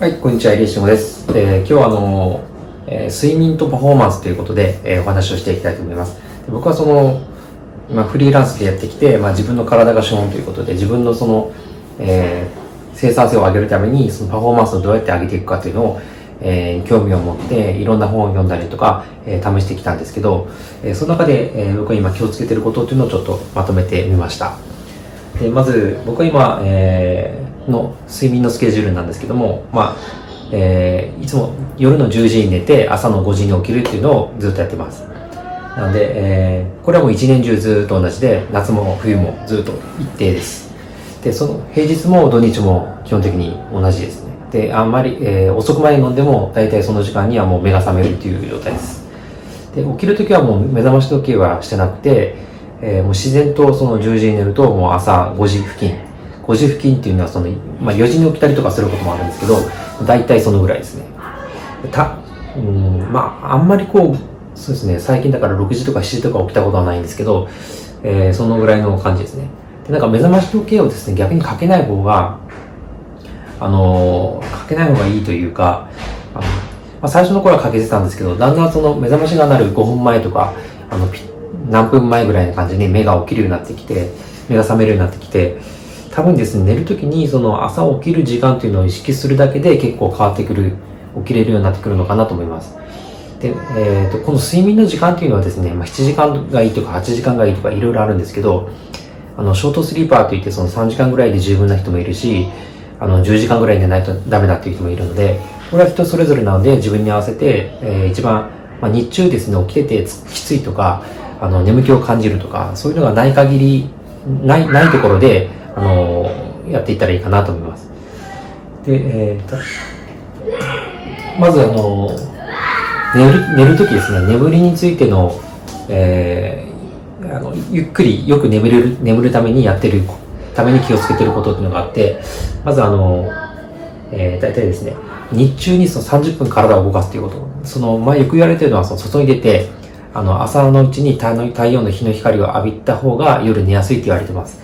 はい、こんにちは、入江慎吾です。えー、今日はあの、えー、睡眠とパフォーマンスということで、えー、お話をしていきたいと思います。で僕はその、まあ、フリーランスでやってきて、まあ、自分の体が資本ということで、自分のその、え、生産性を上げるために、そのパフォーマンスをどうやって上げていくかというのを、え、興味を持っていろんな本を読んだりとか、え、試してきたんですけど、え、その中で、え、僕は今気をつけてることというのをちょっとまとめてみました。でまず僕は今、え、の睡眠のスケジュールなんですけども、まあえー、いつも夜の10時に寝て朝の5時に起きるっていうのをずっとやってます。なので、えー、これはもう一年中ずっと同じで、夏も冬もずっと一定です。で、その平日も土日も基本的に同じですね。で、あんまり、えー、遅くまで飲んでも大体その時間にはもう目が覚めるっていう状態です。で、起きるときはもう目覚まし時計はしてなくて、えー、もう自然とその10時に寝るともう朝5時付近、5時付近っていうのはその、まあ4時に起きたりとかすることもあるんですけど、大体そのぐらいですね。た、うん、まあ、あんまりこう、そうですね、最近だから6時とか7時とか起きたことはないんですけど、えー、そのぐらいの感じですね。で、なんか目覚まし時計をですね、逆にかけない方が、あのー、かけない方がいいというか、あのまあ、最初の頃はかけてたんですけど、だんだんその目覚ましが鳴る5分前とか、あの、何分前ぐらいな感じに目が起きるようになってきて、目が覚めるようになってきて、多分ですね、寝るときにその朝起きる時間というのを意識するだけで結構変わってくる、起きれるようになってくるのかなと思います。で、えーと、この睡眠の時間というのはですね、まあ、7時間がいいとか8時間がいいとかいろいろあるんですけど、あの、ショートスリーパーといってその3時間ぐらいで十分な人もいるし、あの、10時間ぐらい寝ないとダメだっていう人もいるので、これは人それぞれなので自分に合わせて、えー、一番、まあ、日中ですね、起きててきついとか、あの、眠気を感じるとか、そういうのがない限り、ない、ないところで、あのやっていったらいいかなと思います。で、えーと、まずあの寝る寝るときですね、眠りについての、えー、あのゆっくりよく眠れる眠るためにやってるために気をつけてることっていうのがあって、まずあの、えー、大体ですね、日中にその30分体を動かすということ。その、まあ、よく言われてるのは、その外に出て、あの、朝のうちに太陽の日の光を浴びた方が夜寝やすいって言われてます。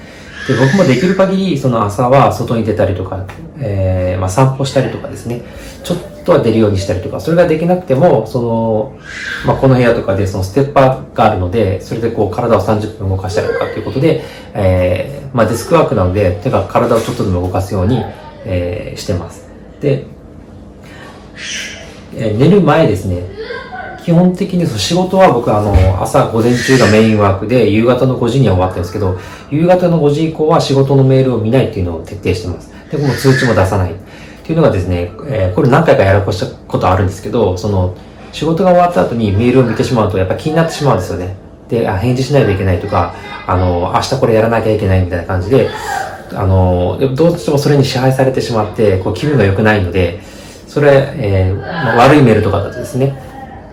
で、僕もできる限り、その朝は外に出たりとか、えー、まあ散歩したりとかですね、ちょっとは出るようにしたりとか、それができなくても、その、まあこの部屋とかでそのステッパーがあるので、それでこう体を30分動かしたりとかっていうことで、えー、まあデスクワークなので、とにか体をちょっとでも動かすように、えー、してます。で、えー、寝る前ですね、基本的に仕事は僕あの、朝午前中がメインワークで、夕方の5時には終わってるんですけど、夕方の5時以降は仕事のメールを見ないっていうのを徹底してます。で、この通知も出さない。っていうのがですね、えー、これ何回かやらこしたことあるんですけど、その、仕事が終わった後にメールを見てしまうと、やっぱ気になってしまうんですよね。で、あ、返事しないといけないとか、あの、明日これやらなきゃいけないみたいな感じで、あの、どうしてもそれに支配されてしまって、こう気分が良くないので、それ、えー、悪いメールとかだとですね、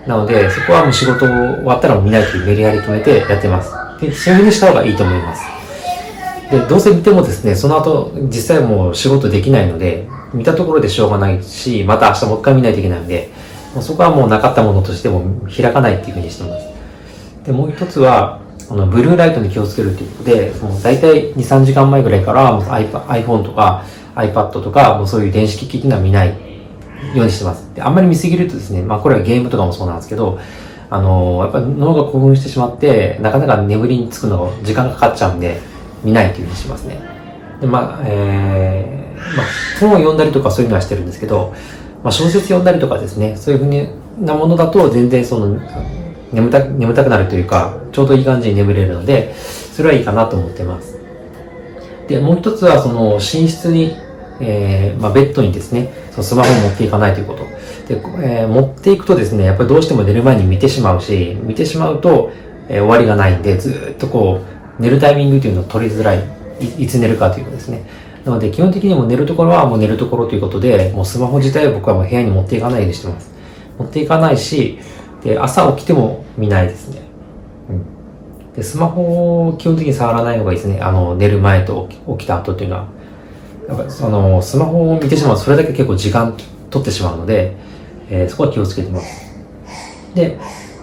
なので、そこはもう仕事終わったら見ないというメリハリ決めてやってます。で、そういうふうにした方がいいと思います。で、どうせ見てもですね、その後、実際もう仕事できないので、見たところでしょうがないし、また明日もう一回見ないといけないので、もうそこはもうなかったものとしても開かないっていうふうにしてます。で、もう一つは、あの、ブルーライトに気をつけるということで、もう大体2、3時間前ぐらいから、iPhone とか iPad とか、もうそういう電子機器っていうのは見ないようにしてます。であんまり見すぎるとですね、まあこれはゲームとかもそうなんですけど、あのー、やっぱり脳が興奮してしまって、なかなか眠りにつくの時間がかかっちゃうんで、見ないっていうふうにしますね。で、まあ、えー、まあ、本を読んだりとかそういうのはしてるんですけど、まあ小説読んだりとかですね、そういうふうになものだと全然その、眠た眠たくなるというか、ちょうどいい感じに眠れるので、それはいいかなと思ってます。で、もう一つはその寝室にえー、まあ、ベッドにですね、そのスマホを持っていかないということ。で、えー、持っていくとですね、やっぱりどうしても寝る前に見てしまうし、見てしまうと、えー、終わりがないんで、ずっとこう、寝るタイミングというのを取りづらい。いつ寝るかということですね。なので、基本的にも寝るところはもう寝るところということで、もうスマホ自体は僕はもう部屋に持っていかないようにしてます。持っていかないし、で、朝起きても見ないですね。うん。で、スマホを基本的に触らない方がいいですね。あの、寝る前と起きた後っていうのは。やっぱそのスマホを見てしまうとそれだけ結構時間取ってしまうので、えー、そこは気をつけてます。で、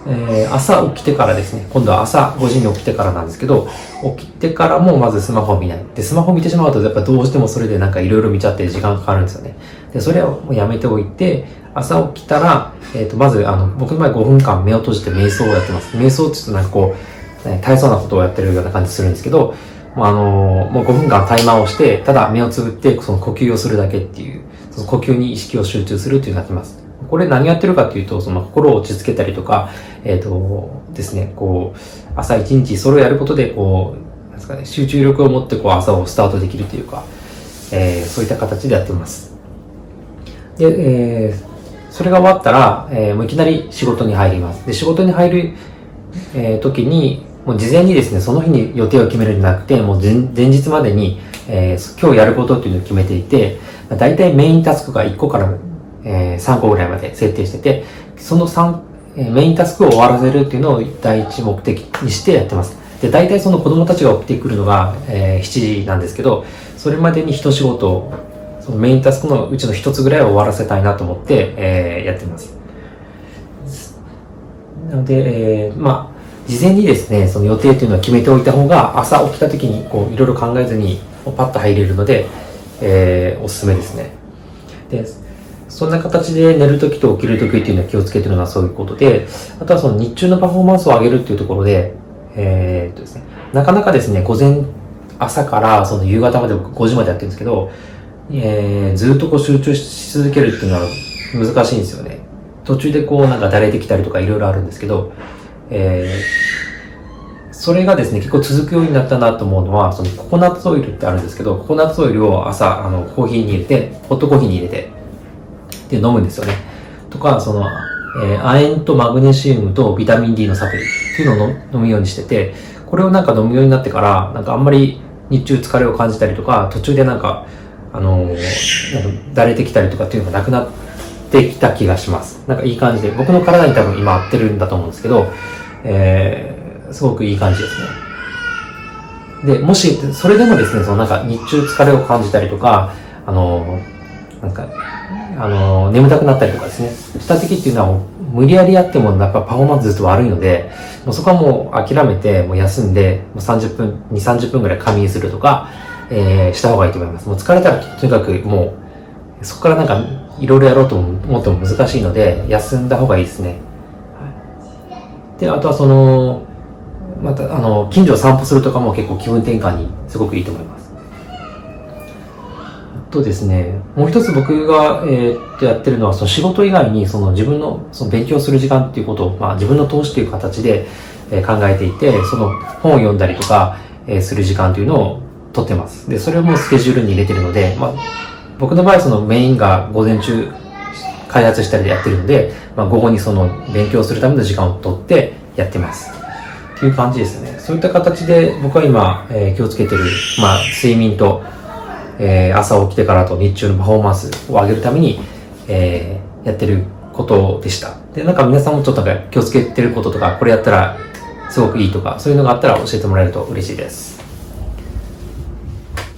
えー、朝起きてからですね、今度は朝5時に起きてからなんですけど、起きてからもまずスマホを見ない。で、スマホ見てしまうと、やっぱどうしてもそれでなんかいろいろ見ちゃって時間かかるんですよね。で、それをもうやめておいて、朝起きたら、えっ、ー、と、まず、あの、僕の場合5分間目を閉じて瞑想をやってます。瞑想って言うとなんかこう、大層なことをやってるような感じするんですけど、あのもう5分間タイマーをして、ただ目をつぶってその呼吸をするだけっていう、その呼吸に意識を集中するっていうのをやってます。これ何やってるかっていうと、その心を落ち着けたりとか、えっ、ー、とですね、こう、朝一日それをやることで、こう、なんですかね、集中力を持ってこう朝をスタートできるというか、えー、そういった形でやってます。で、えー、それが終わったら、えー、もういきなり仕事に入ります。で、仕事に入る、えー、時に、もう事前にですね、その日に予定を決めるんじゃなくて、もう前日までに、えー、今日やることっていうのを決めていて、だいたいメインタスクが1個からえー、3個ぐらいまで設定してて、その3、えー、メインタスクを終わらせるっていうのを第一目的にしてやってます。で、大体その子供たちが起きてくるのが、えー、7時なんですけど、それまでに一仕事そのメインタスクのうちの一つぐらいを終わらせたいなと思って、えー、やってます。なので、えー、まあ、事前にですね、その予定というのは決めておいた方が、朝起きた時にこう、いろいろ考えずに、パッと入れるので、えー、おすすめですね。で、そんな形で寝るときと起きるときっていうのは気をつけてるのはそういうことで、あとはその日中のパフォーマンスを上げるっていうところで、えー、っとですね、なかなかですね、午前、朝からその夕方まで5時までやってるんですけど、えー、ずっとこう集中し続けるっていうのは難しいんですよね。途中でこうなんかだれてきたりとかいろいろあるんですけど、えー、それがですね、結構続くようになったなと思うのは、そのココナッツオイルってあるんですけど、ココナッツオイルを朝、あの、コーヒーに入れて、ホットコーヒーに入れて、で飲むんですよね。とか、その、えー、亜鉛とマグネシウムとビタミン D のサプリっていうのを飲むようにしてて、これをなんか飲むようになってから、なんかあんまり日中疲れを感じたりとか、途中でなんか、あのー、なんかだれてきたりとかっていうのがなくなってきた気がします。なんかいい感じで、僕の体に多分今合ってるんだと思うんですけど、えー、すごくいい感じですね。で、もし、それでもですね、そのなんか日中疲れを感じたりとか、あの、なんか、あの、眠たくなったりとかですね、した時っていうのは無理やりやってもやっぱパフォーマンスずっと悪いので、もうそこはもう諦めて、もう休んで、もう30分、2、30分ぐらい仮眠するとか、えー、した方がいいと思います。もう疲れたらとにかくもう、そこからなんかいろいろやろうと思っても難しいので、休んだ方がいいですね。で、あとはその、また、あの、近所を散歩するとかも結構気分転換にすごくいいと思います。とですね、もう一つ僕が、えー、っとやってるのは、その仕事以外に、その自分のその勉強する時間っていうことを、まあ自分の投資という形で、えー、考えていて、その本を読んだりとか、えー、する時間というのを取ってます。で、それもスケジュールに入れてるので、まあ僕の場合そのメインが午前中開発したりでやってるので、まあ午後にその勉強するための時間を取ってやってます。っていう感じですね。そういった形で僕は今、えー、気をつけてる、まあ睡眠とえー、朝起きてからと日中のパフォーマンスを上げるために、えー、やってることでした。で、なんか皆さんもちょっと気をつけてることとか、これやったらすごくいいとか、そういうのがあったら教えてもらえると嬉しいです。